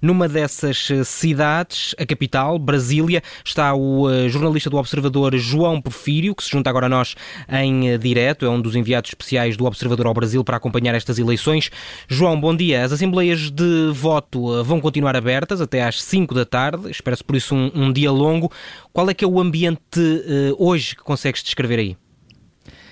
Numa dessas eh, cidades, a capital, Brasília, está o uh, jornalista do Observador João Porfírio, que se junta agora a nós em uh, direto, é um dos enviados especiais do Observador ao Brasil para acompanhar estas eleições. João, bom dia. As assembleias de voto vão continuar abertas até às 5 da tarde, espera-se por isso um, um, dia longo. Qual é que é o ambiente hoje que consegues descrever aí?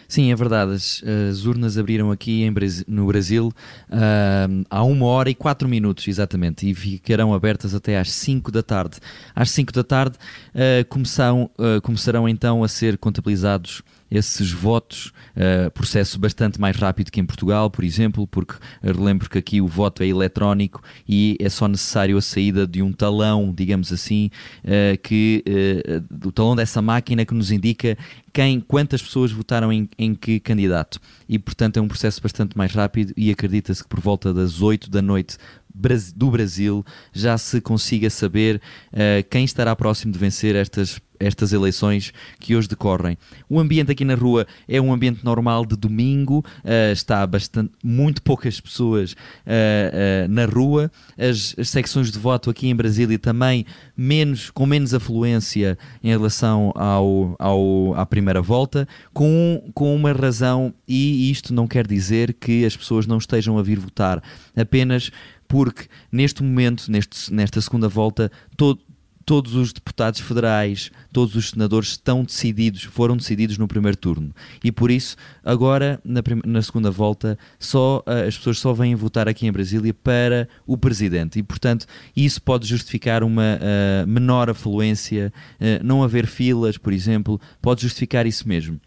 Sim, é verdade. As, as urnas abriram aqui no Brasil uh, há uma hora e quatro minutos, exatamente, e ficarão abertas até às 5 da tarde. Às 5 da tarde uh, começam, uh, começarão então a ser contabilizados esses votos, uh, processo bastante mais rápido que em Portugal, por exemplo, porque relembro que aqui o voto é eletrónico e é só necessário a saída de um talão, digamos assim, uh, que uh, o talão dessa máquina que nos indica quem, quantas pessoas votaram em, em que candidato. E portanto é um processo bastante mais rápido e acredita-se que por volta das 8 da noite do Brasil já se consiga saber uh, quem estará próximo de vencer estas estas eleições que hoje decorrem. O ambiente aqui na rua é um ambiente normal de domingo, uh, está bastante, muito poucas pessoas uh, uh, na rua, as, as, secções de voto aqui em Brasília também menos, com menos afluência em relação ao, ao, à primeira volta, com, com uma razão, e isto não quer dizer que as pessoas não estejam a vir votar, apenas porque neste momento, neste, nesta segunda volta, todo, todos os deputados federais, todos os senadores estão decididos, foram decididos no primeiro turno. E por isso, agora, na, na segunda volta, só uh, as pessoas só vêm votar aqui em Brasília para o presidente. E, portanto, isso pode justificar uma uh, menor afluência, uh, não haver filas, por exemplo, pode justificar isso mesmo.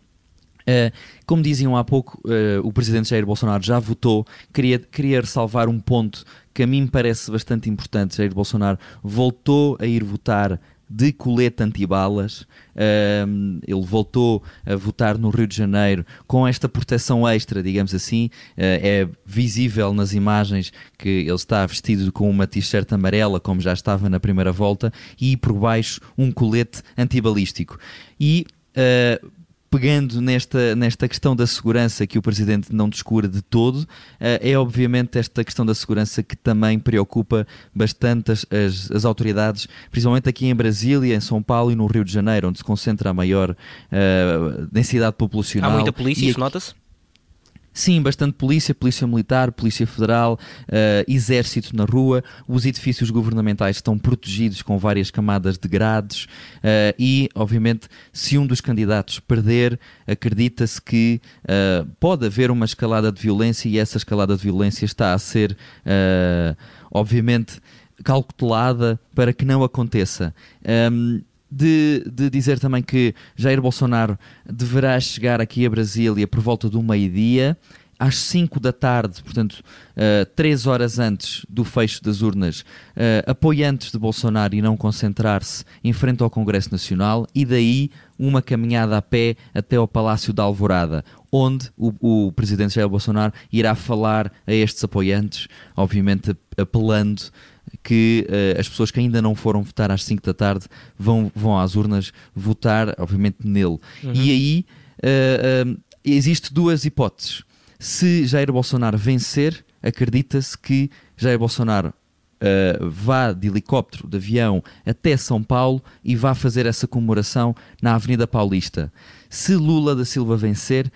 Uh, como diziam há pouco, uh, o presidente Jair Bolsonaro já votou. Queria, queria ressalvar um ponto que a mim parece bastante importante. Jair Bolsonaro voltou a ir votar de colete antibalas. Uh, ele voltou a votar no Rio de Janeiro com esta proteção extra, digamos assim. Uh, é visível nas imagens que ele está vestido com uma t-shirt amarela, como já estava na primeira volta, e por baixo um colete antibalístico. E uh, pegando nesta, nesta questão da segurança que o Presidente não descura de todo, eh, é obviamente esta questão da segurança que também preocupa bastante as, as, as, autoridades, principalmente aqui em Brasília, em São Paulo e no Rio de Janeiro, onde se concentra a maior uh, densidade populacional. Há muita polícia, isso nota-se? Sim, bastante polícia, polícia militar, polícia federal, uh, exército na rua. Os edifícios governamentais estão protegidos com várias camadas de grades uh, e, obviamente, se um dos candidatos perder, acredita-se que uh, pode haver uma escalada de violência e essa escalada de violência está a ser, obviamente, calculada para que não aconteça. Um, de, de, dizer também que Jair Bolsonaro deverá chegar aqui a Brasília por volta do meio-dia, às 5 da tarde, portanto, uh, 3 horas antes do fecho das urnas, uh, apoiantes de Bolsonaro irão concentrar-se em frente ao Congresso Nacional e daí uma caminhada a pé até ao Palácio da Alvorada, onde o, o presidente Jair Bolsonaro irá falar a estes apoiantes, obviamente apelando que uh, as pessoas que ainda não foram votar às 5 da tarde vão, vão às urnas votar, obviamente, nele. Uhum. E aí uh, uh, existe duas hipóteses. Se Jair Bolsonaro vencer, acredita-se que Jair Bolsonaro Uh, vá de helicóptero, de avião até São Paulo e vá fazer essa comemoração na Avenida Paulista. Se Lula da Silva vencer,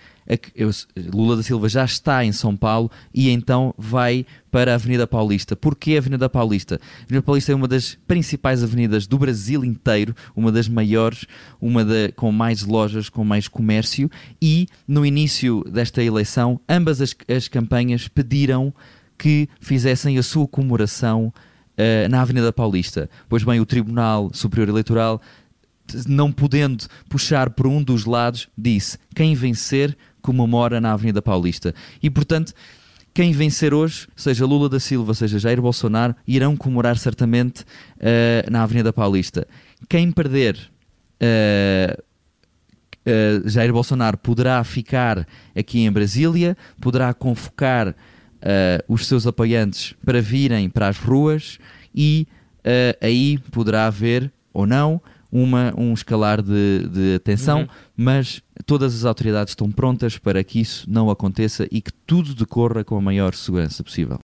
Lula da Silva já está em São Paulo e então vai para a Avenida Paulista. Porquê a Avenida Paulista? A Avenida Paulista é uma das principais avenidas do Brasil inteiro, uma das maiores, uma da, com mais lojas, com mais comércio e no início desta eleição ambas as, as campanhas pediram que fizessem a sua comemoração uh, na Avenida Paulista. Pois bem, o Tribunal Superior Eleitoral, não podendo puxar por um dos lados, disse: quem vencer comemora na Avenida Paulista. E portanto. Quem vencer hoje, seja Lula da Silva, seja Jair Bolsonaro, irão comemorar certamente uh, na Avenida Paulista. Quem perder, uh, uh, Jair Bolsonaro poderá ficar aqui em Brasília, poderá convocar uh, os seus apoiantes para virem para as ruas e uh, aí poderá haver ou não uma, um escalar de, de atenção, uhum. mas todas as autoridades estão prontas para que isso não aconteça e que tudo decorra com a maior segurança possível.